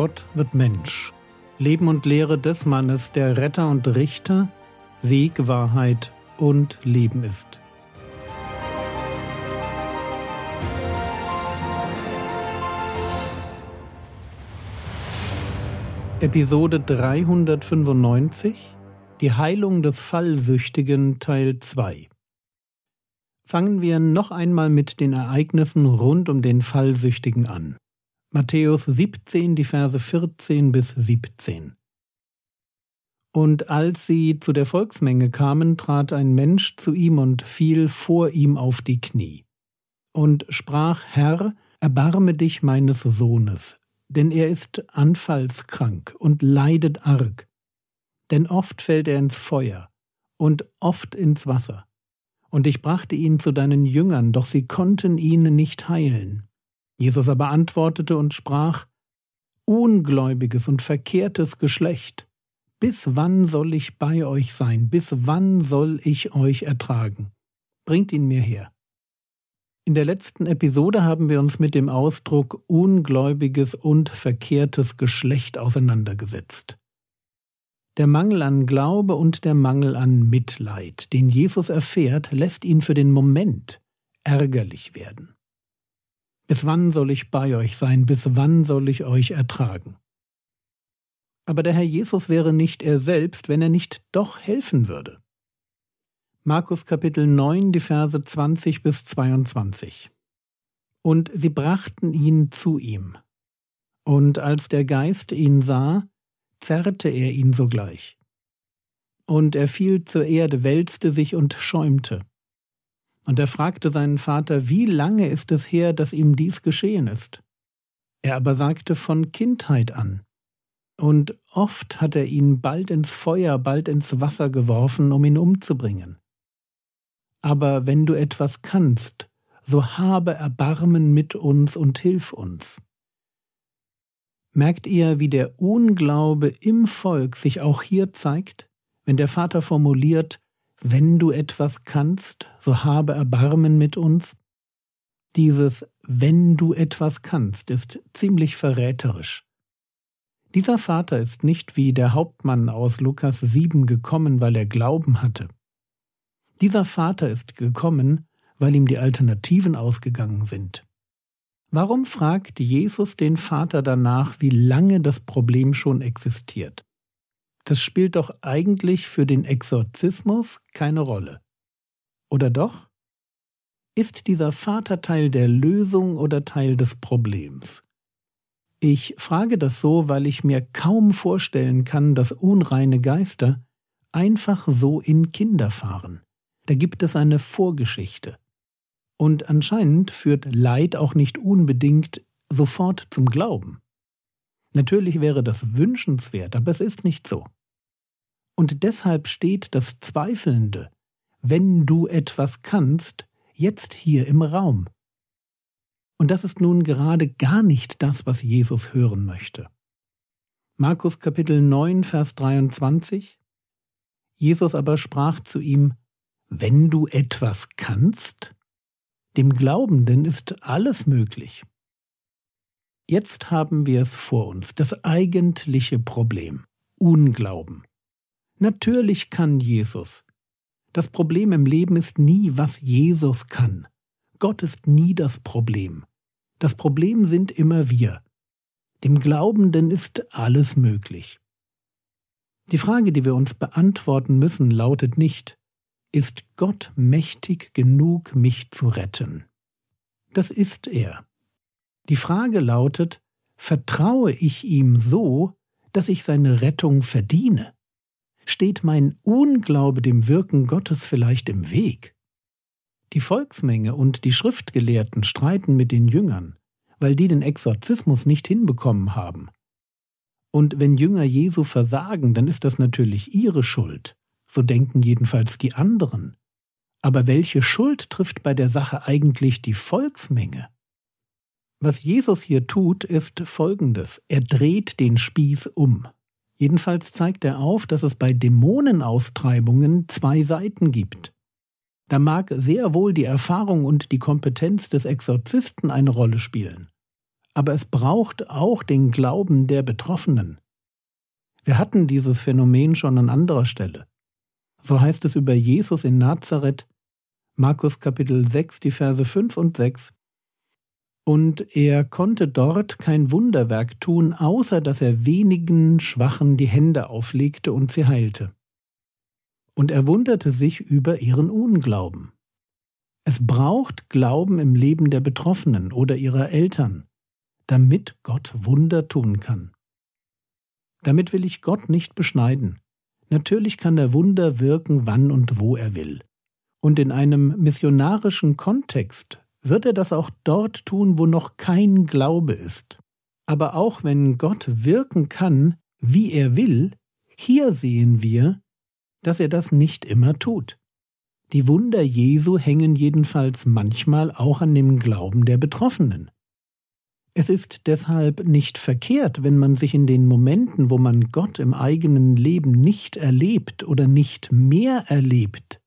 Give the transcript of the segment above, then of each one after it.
Gott wird Mensch. Leben und Lehre des Mannes, der Retter und Richter, Weg, Wahrheit und Leben ist. Episode 395 Die Heilung des Fallsüchtigen Teil 2 Fangen wir noch einmal mit den Ereignissen rund um den Fallsüchtigen an. Matthäus 17, die Verse 14 bis 17. Und als sie zu der Volksmenge kamen, trat ein Mensch zu ihm und fiel vor ihm auf die Knie und sprach, Herr, erbarme dich meines Sohnes, denn er ist anfallskrank und leidet arg. Denn oft fällt er ins Feuer und oft ins Wasser. Und ich brachte ihn zu deinen Jüngern, doch sie konnten ihn nicht heilen. Jesus aber antwortete und sprach, Ungläubiges und verkehrtes Geschlecht, bis wann soll ich bei euch sein, bis wann soll ich euch ertragen? Bringt ihn mir her. In der letzten Episode haben wir uns mit dem Ausdruck ungläubiges und verkehrtes Geschlecht auseinandergesetzt. Der Mangel an Glaube und der Mangel an Mitleid, den Jesus erfährt, lässt ihn für den Moment ärgerlich werden. Bis wann soll ich bei euch sein? Bis wann soll ich euch ertragen? Aber der Herr Jesus wäre nicht er selbst, wenn er nicht doch helfen würde. Markus Kapitel 9, die Verse 20 bis 22. Und sie brachten ihn zu ihm. Und als der Geist ihn sah, zerrte er ihn sogleich. Und er fiel zur Erde, wälzte sich und schäumte. Und er fragte seinen Vater, wie lange ist es her, dass ihm dies geschehen ist? Er aber sagte von Kindheit an. Und oft hat er ihn bald ins Feuer, bald ins Wasser geworfen, um ihn umzubringen. Aber wenn du etwas kannst, so habe Erbarmen mit uns und hilf uns. Merkt ihr, wie der Unglaube im Volk sich auch hier zeigt, wenn der Vater formuliert, wenn du etwas kannst, so habe Erbarmen mit uns. Dieses wenn du etwas kannst ist ziemlich verräterisch. Dieser Vater ist nicht wie der Hauptmann aus Lukas 7 gekommen, weil er Glauben hatte. Dieser Vater ist gekommen, weil ihm die Alternativen ausgegangen sind. Warum fragt Jesus den Vater danach, wie lange das Problem schon existiert? Das spielt doch eigentlich für den Exorzismus keine Rolle. Oder doch? Ist dieser Vater Teil der Lösung oder Teil des Problems? Ich frage das so, weil ich mir kaum vorstellen kann, dass unreine Geister einfach so in Kinder fahren. Da gibt es eine Vorgeschichte. Und anscheinend führt Leid auch nicht unbedingt sofort zum Glauben. Natürlich wäre das wünschenswert, aber es ist nicht so. Und deshalb steht das Zweifelnde, wenn du etwas kannst, jetzt hier im Raum. Und das ist nun gerade gar nicht das, was Jesus hören möchte. Markus Kapitel 9, Vers 23 Jesus aber sprach zu ihm, Wenn du etwas kannst, dem Glaubenden ist alles möglich. Jetzt haben wir es vor uns, das eigentliche Problem, Unglauben. Natürlich kann Jesus. Das Problem im Leben ist nie, was Jesus kann. Gott ist nie das Problem. Das Problem sind immer wir. Dem Glaubenden ist alles möglich. Die Frage, die wir uns beantworten müssen, lautet nicht, ist Gott mächtig genug, mich zu retten? Das ist er. Die Frage lautet, vertraue ich ihm so, dass ich seine Rettung verdiene? Steht mein Unglaube dem Wirken Gottes vielleicht im Weg? Die Volksmenge und die Schriftgelehrten streiten mit den Jüngern, weil die den Exorzismus nicht hinbekommen haben. Und wenn Jünger Jesu versagen, dann ist das natürlich ihre Schuld, so denken jedenfalls die anderen. Aber welche Schuld trifft bei der Sache eigentlich die Volksmenge? Was Jesus hier tut, ist Folgendes. Er dreht den Spieß um. Jedenfalls zeigt er auf, dass es bei Dämonenaustreibungen zwei Seiten gibt. Da mag sehr wohl die Erfahrung und die Kompetenz des Exorzisten eine Rolle spielen. aber es braucht auch den Glauben der Betroffenen. Wir hatten dieses Phänomen schon an anderer Stelle. So heißt es über Jesus in Nazareth, Markus Kapitel 6, die Verse 5 und 6. Und er konnte dort kein Wunderwerk tun, außer dass er wenigen Schwachen die Hände auflegte und sie heilte. Und er wunderte sich über ihren Unglauben. Es braucht Glauben im Leben der Betroffenen oder ihrer Eltern, damit Gott Wunder tun kann. Damit will ich Gott nicht beschneiden. Natürlich kann er Wunder wirken, wann und wo er will. Und in einem missionarischen Kontext wird er das auch dort tun, wo noch kein Glaube ist. Aber auch wenn Gott wirken kann, wie er will, hier sehen wir, dass er das nicht immer tut. Die Wunder Jesu hängen jedenfalls manchmal auch an dem Glauben der Betroffenen. Es ist deshalb nicht verkehrt, wenn man sich in den Momenten, wo man Gott im eigenen Leben nicht erlebt oder nicht mehr erlebt,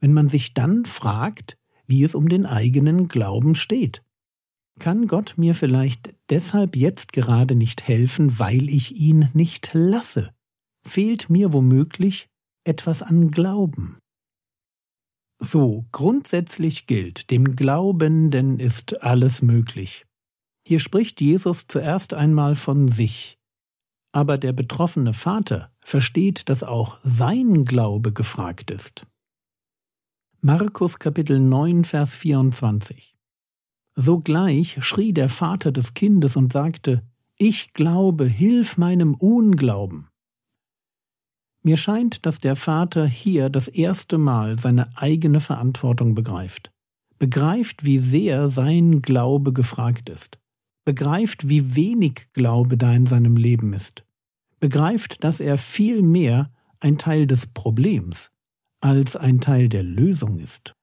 wenn man sich dann fragt, wie es um den eigenen Glauben steht. Kann Gott mir vielleicht deshalb jetzt gerade nicht helfen, weil ich ihn nicht lasse? Fehlt mir womöglich etwas an Glauben? So, grundsätzlich gilt, dem Glaubenden ist alles möglich. Hier spricht Jesus zuerst einmal von sich. Aber der betroffene Vater versteht, dass auch sein Glaube gefragt ist. Markus Kapitel 9, Vers 24. Sogleich schrie der Vater des Kindes und sagte, Ich glaube, hilf meinem Unglauben. Mir scheint, dass der Vater hier das erste Mal seine eigene Verantwortung begreift, begreift, wie sehr sein Glaube gefragt ist, begreift, wie wenig Glaube da in seinem Leben ist, begreift, dass er viel mehr ein Teil des Problems, als ein Teil der Lösung ist.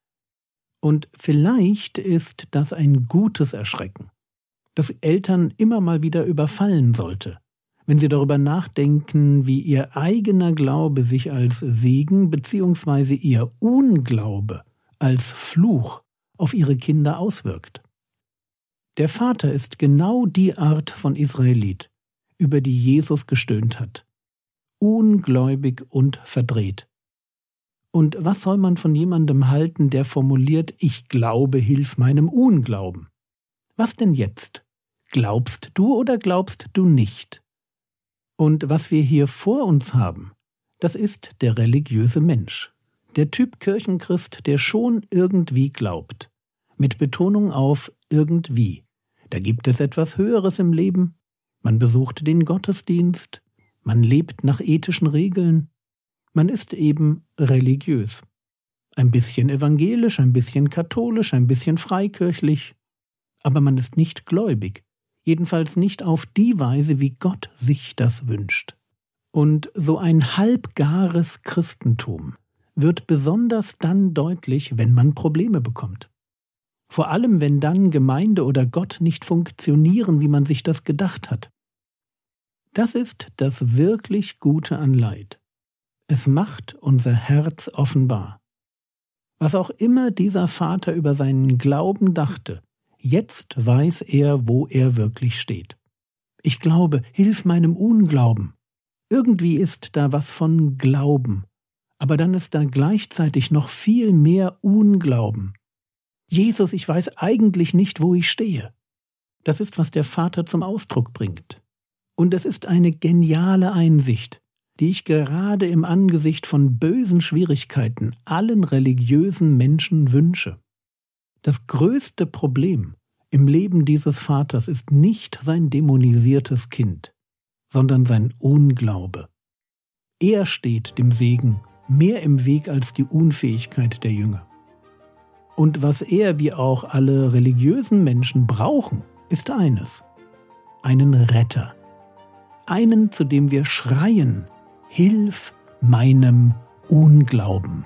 Und vielleicht ist das ein gutes Erschrecken, das Eltern immer mal wieder überfallen sollte, wenn sie darüber nachdenken, wie ihr eigener Glaube sich als Segen bzw. ihr Unglaube als Fluch auf ihre Kinder auswirkt. Der Vater ist genau die Art von Israelit, über die Jesus gestöhnt hat. Ungläubig und verdreht. Und was soll man von jemandem halten, der formuliert, ich glaube, hilf meinem Unglauben? Was denn jetzt? Glaubst du oder glaubst du nicht? Und was wir hier vor uns haben, das ist der religiöse Mensch, der Typ Kirchenchrist, der schon irgendwie glaubt, mit Betonung auf irgendwie. Da gibt es etwas Höheres im Leben, man besucht den Gottesdienst, man lebt nach ethischen Regeln, man ist eben religiös. Ein bisschen evangelisch, ein bisschen katholisch, ein bisschen freikirchlich, aber man ist nicht gläubig, jedenfalls nicht auf die Weise, wie Gott sich das wünscht. Und so ein halbgares Christentum wird besonders dann deutlich, wenn man Probleme bekommt. Vor allem, wenn dann Gemeinde oder Gott nicht funktionieren, wie man sich das gedacht hat. Das ist das wirklich Gute an Leid. Es macht unser Herz offenbar. Was auch immer dieser Vater über seinen Glauben dachte, jetzt weiß er, wo er wirklich steht. Ich glaube, hilf meinem Unglauben. Irgendwie ist da was von Glauben, aber dann ist da gleichzeitig noch viel mehr Unglauben. Jesus, ich weiß eigentlich nicht, wo ich stehe. Das ist, was der Vater zum Ausdruck bringt. Und es ist eine geniale Einsicht, die ich gerade im Angesicht von bösen Schwierigkeiten allen religiösen Menschen wünsche. Das größte Problem im Leben dieses Vaters ist nicht sein dämonisiertes Kind, sondern sein Unglaube. Er steht dem Segen mehr im Weg als die Unfähigkeit der Jünger. Und was er wie auch alle religiösen Menschen brauchen, ist eines, einen Retter, einen, zu dem wir schreien, Hilf meinem Unglauben.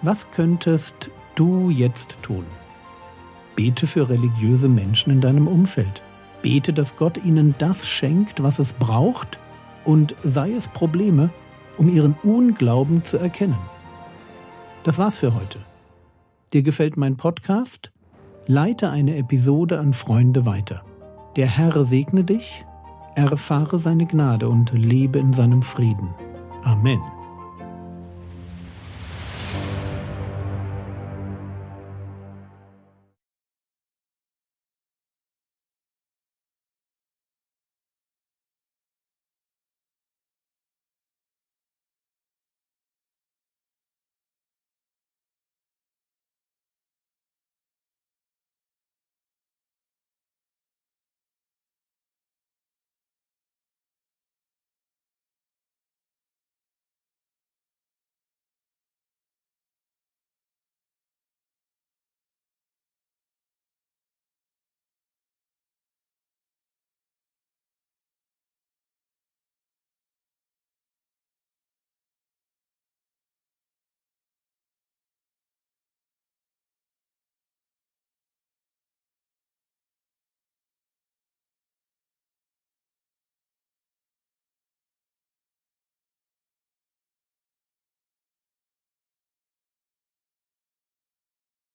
Was könntest du jetzt tun? Bete für religiöse Menschen in deinem Umfeld. Bete, dass Gott ihnen das schenkt, was es braucht, und sei es Probleme, um ihren Unglauben zu erkennen. Das war's für heute. Dir gefällt mein Podcast? Leite eine Episode an Freunde weiter. Der Herr segne dich, erfahre seine Gnade und lebe in seinem Frieden. Amen.